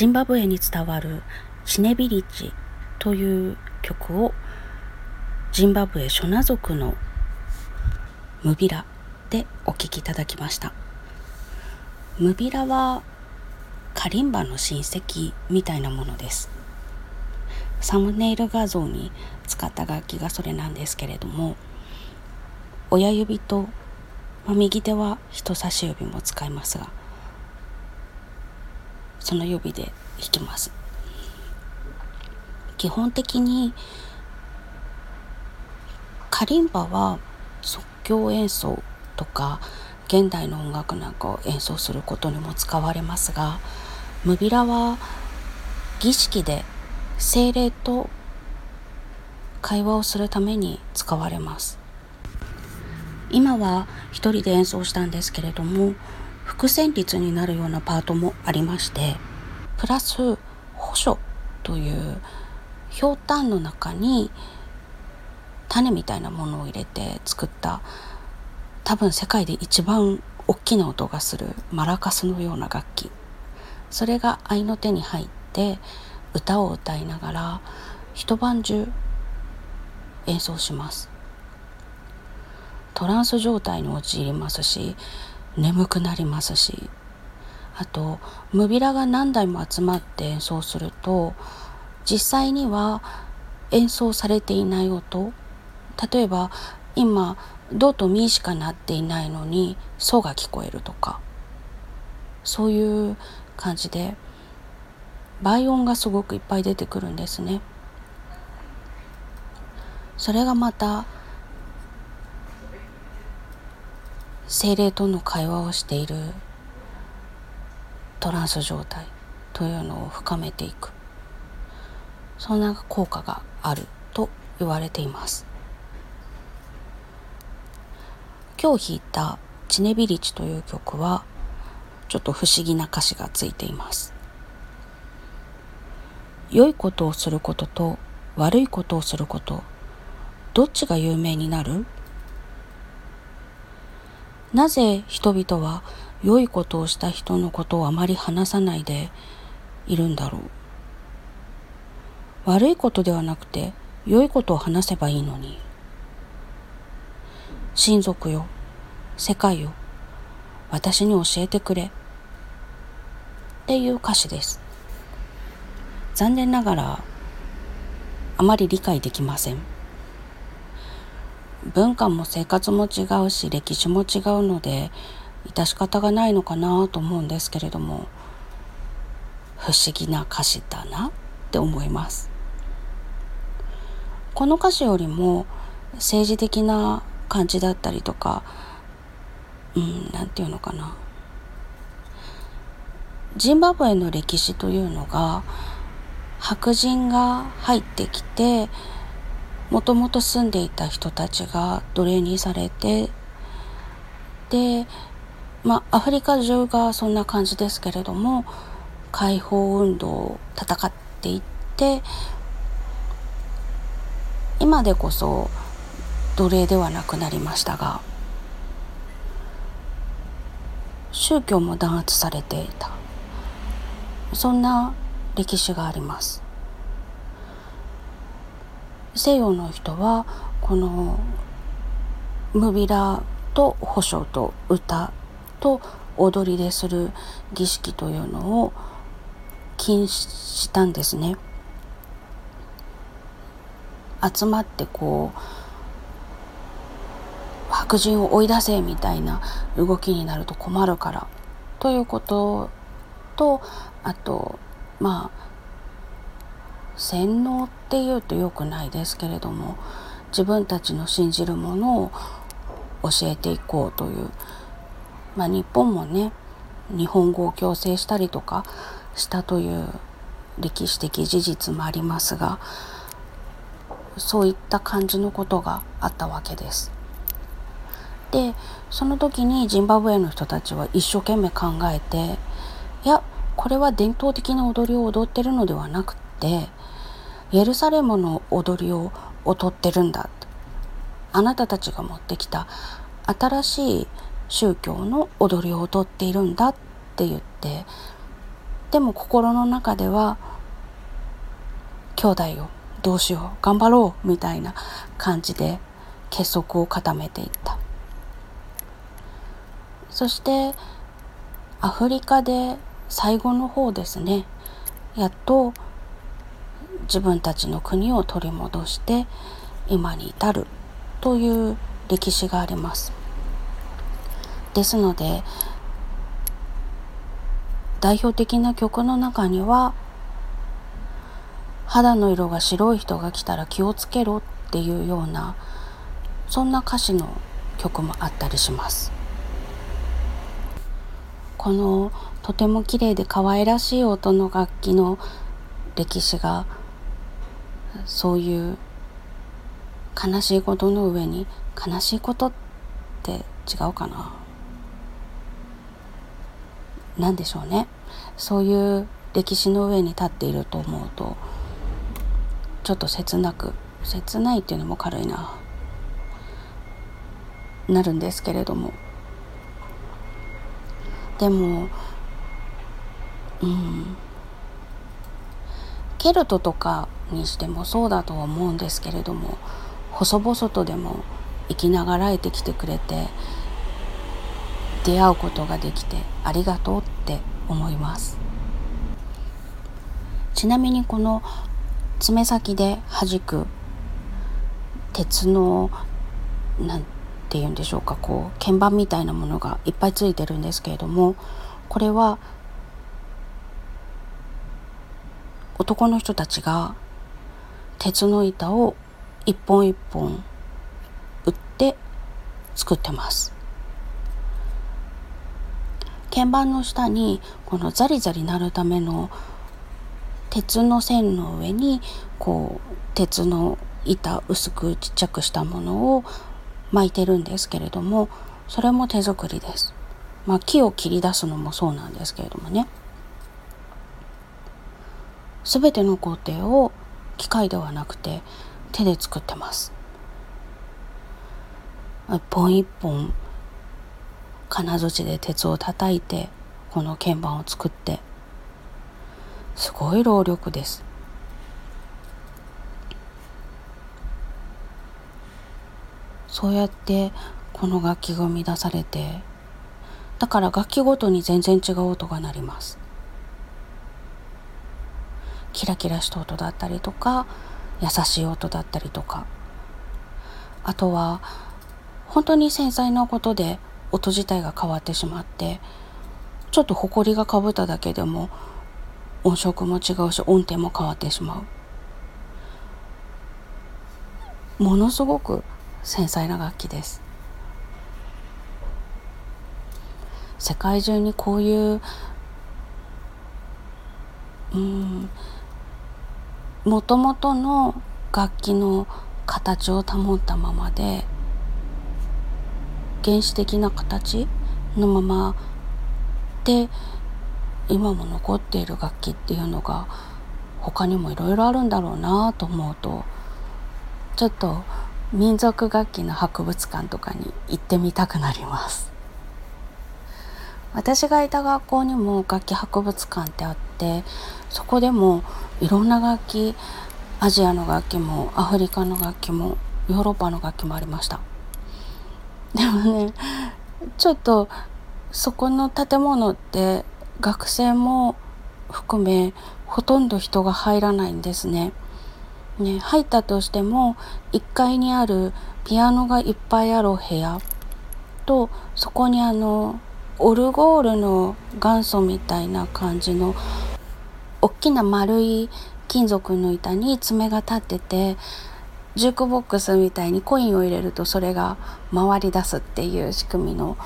ジンバブエに伝わるチネビリッジという曲をジンバブエ諸ナ族のムビラでお聴きいただきました。ムビラはカリンバの親戚みたいなものです。サムネイル画像に使った楽器がそれなんですけれども親指と、まあ、右手は人差し指も使いますがその指で弾きます。基本的にカリンバは即興演奏とか現代の音楽なんかを演奏することにも使われますがムビラは儀式で精霊と会話をするために使われます。今は一人で演奏したんですけれども伏線率になるようなパートもありましてプラス保書というひょうたんの中に種みたいなものを入れて作った多分世界で一番大きな音がするマラカスのような楽器。それが合いの手に入って歌を歌いながら一晩中演奏します。トランス状態に陥りますし眠くなりますしあとムビラが何台も集まって演奏すると実際には演奏されていない音例えば今ドとミしかなっていないのにソが聞こえるとかそういう感じで倍音がすごくいっぱい出てくるんですね。それがまた精霊との会話をしているトランス状態というのを深めていく。そんな効果があると言われています。今日弾いた「チネビリチ」という曲はちょっと不思議な歌詞がついています。良いことをすることと悪いことをすることどっちが有名になる？なぜ人々は良いことをした人のことをあまり話さないでいるんだろう？悪いことではなくて良いことを話せばいいのに。親族よ世界よ私に教えてくれ。っていう歌詞です。残念ながらあまり理解できません。文化も生活も違うし歴史も違うので致し方がないのかなと思うんですけれども不思議な歌詞だなって思います。この歌詞よりも政治的な感じだったりとかうん何て言うのかな。ジンバブエの歴史というのが白人が入ってきてもともと住んでいた人たちが奴隷にされてでまあアフリカ中がそんな感じですけれども解放運動を戦っていって今でこそ奴隷ではなくなりましたが宗教も弾圧されていた。そんな歴史があります。西洋の人はこのムビラと保証と歌と踊りでする儀式というのを禁止したんですね。集まってこう白人を追い出せみたいな動きになると困るからということとあとまあ洗脳っていうと良くないですけれども自分たちの信じるものを教えていこうという、まあ、日本もね日本語を強制したりとかしたという歴史的事実もありますがそういった感じのことがあったわけです。でその時にジンバブエの人たちは一生懸命考えていやこれは伝統的な踊りを踊ってるのではなくってエルサレムの踊りを踊ってるんだあなたたちが持ってきた新しい宗教の踊りを踊っているんだって言って。でも心の中では兄弟よどうしよう頑張ろうみたいな感じで結束を固めていった。そしてアフリカで最後の方ですね。やっと自分たちの国を取り戻して今に至るという歴史があります。ですので代表的な曲の中には肌の色が白い人が来たら気をつけろっていうようなそんな歌詞の曲もあったりします。このとても綺麗で可愛らしい音の楽器の歴史がそういう悲しいことの上に悲しいことって違うかな？何でしょうね。そういう歴史の上に立っていると思うとちょっと切なく切ないっていうのも軽いな。なるんですけれども。でもうん。ケルトとかにしてもそうだとは思うんですけれども細々とでも生きながらえてきてくれて出会うことができてありがとうって思います。ちなみにこの爪先で弾く鉄のなんて言うんでしょうかこう鍵盤みたいなものがいっぱいついてるんですけれどもこれは男の人たちが鉄の板を一本一本打って作ってます鍵盤の下にこのザリザリ鳴るための鉄の線の上にこう鉄の板薄くちっちゃくしたものを巻いてるんですけれどもそれも手作りです。まあ、木を切り出すのもそうなんですけれどもね全ての工程を機械ではなくて手で作ってます。一本一本金槌で鉄を叩いてこの鍵盤を作ってすごい労力です。そうやってこの楽器が生み出されてだから楽器ごとに全然違う音が鳴ります。キラキラした音だったりとか優しい音だったりとか。あとは本当に繊細なことで音自体が変わってしまってちょっと埃がかぶっただけでも音色も違うし音程も変わってしまう。ものすごく繊細な楽器です。世界中にこういううんもともとの楽器の形を保ったままで原始的な形のままで今も残っている楽器っていうのが他にもいろいろあるんだろうなと思うとちょっと民族楽器の博物館とかに行ってみたくなります。私がいた学校にも楽器博物館ってあってそこでもいろんな楽器アジアの楽器もアフリカの楽器もヨーロッパの楽器もありましたでもねちょっとそこの建物って学生も含めほとんど人が入らないんですね。ね入ったとしても1階にあるピアノがいっぱいある部屋とそこにあのオルゴールの元祖みたいな感じの大きな丸い金属の板に爪が立っててジュークボックスみたいにコインを入れるとそれが回り出すっていう仕組みの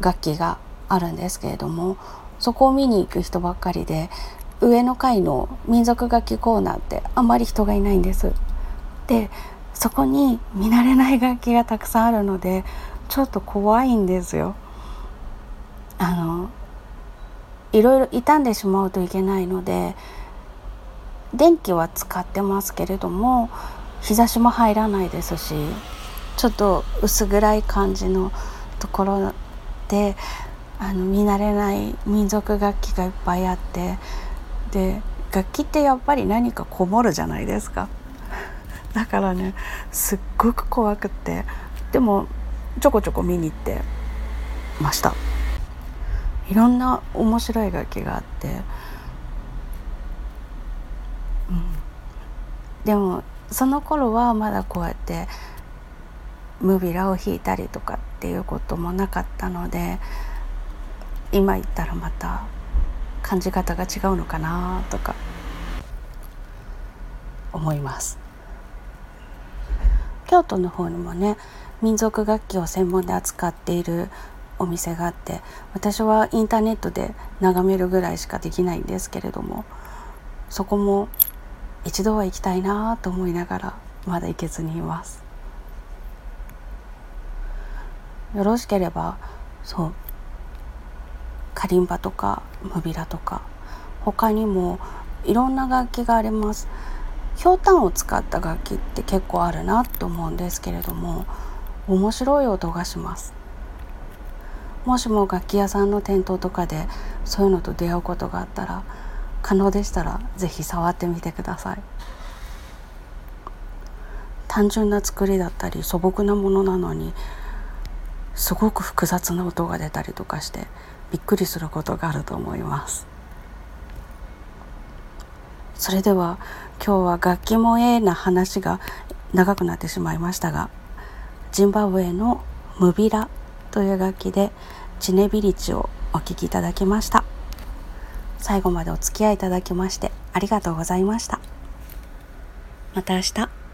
楽器があるんですけれどもそこを見に行く人ばっかりで上の階の民族楽器コーナーってあんまり人がいないんです。でそこに見慣れない楽器がたくさんあるのでちょっと怖いんですよ。あのいろいろ傷んでしまうといけないので電気は使ってますけれども日差しも入らないですしちょっと薄暗い感じのところであの見慣れない民族楽器がいっぱいあってで楽器ってやっぱり何かこもるじゃないですか。だからねすっごく怖くってでもちょこちょこ見に行ってました。いろんな面白い楽器があって、うん、でもその頃はまだこうやってムビラを弾いたりとかっていうこともなかったので今言ったらまた感じ方が違うのかなとか思います。京都の方にもね民族楽器を専門で扱っているお店があって私はインターネットで眺めるぐらいしかできないんですけれどもそこも一度は行きたいなと思いながらまだ行けずにいます。よろしければそうカリンバとかムビラとか他にもいろんな楽器があります。ひょうたんを使った楽器って結構あるなと思うんですけれども面白い音がします。もしも楽器屋さんの店頭とかでそういうのと出会うことがあったら可能でしたら是非触ってみてください。単純な作りだったり素朴なものなのにすごく複雑な音が出たりとかしてびっくりすることがあると思います。それでは今日は楽器もええな話が長くなってしまいましたがジンバブエのムビラという楽器でチネビリチをお聴きいただきました。最後までお付き合いいただきましてありがとうございました。また明日。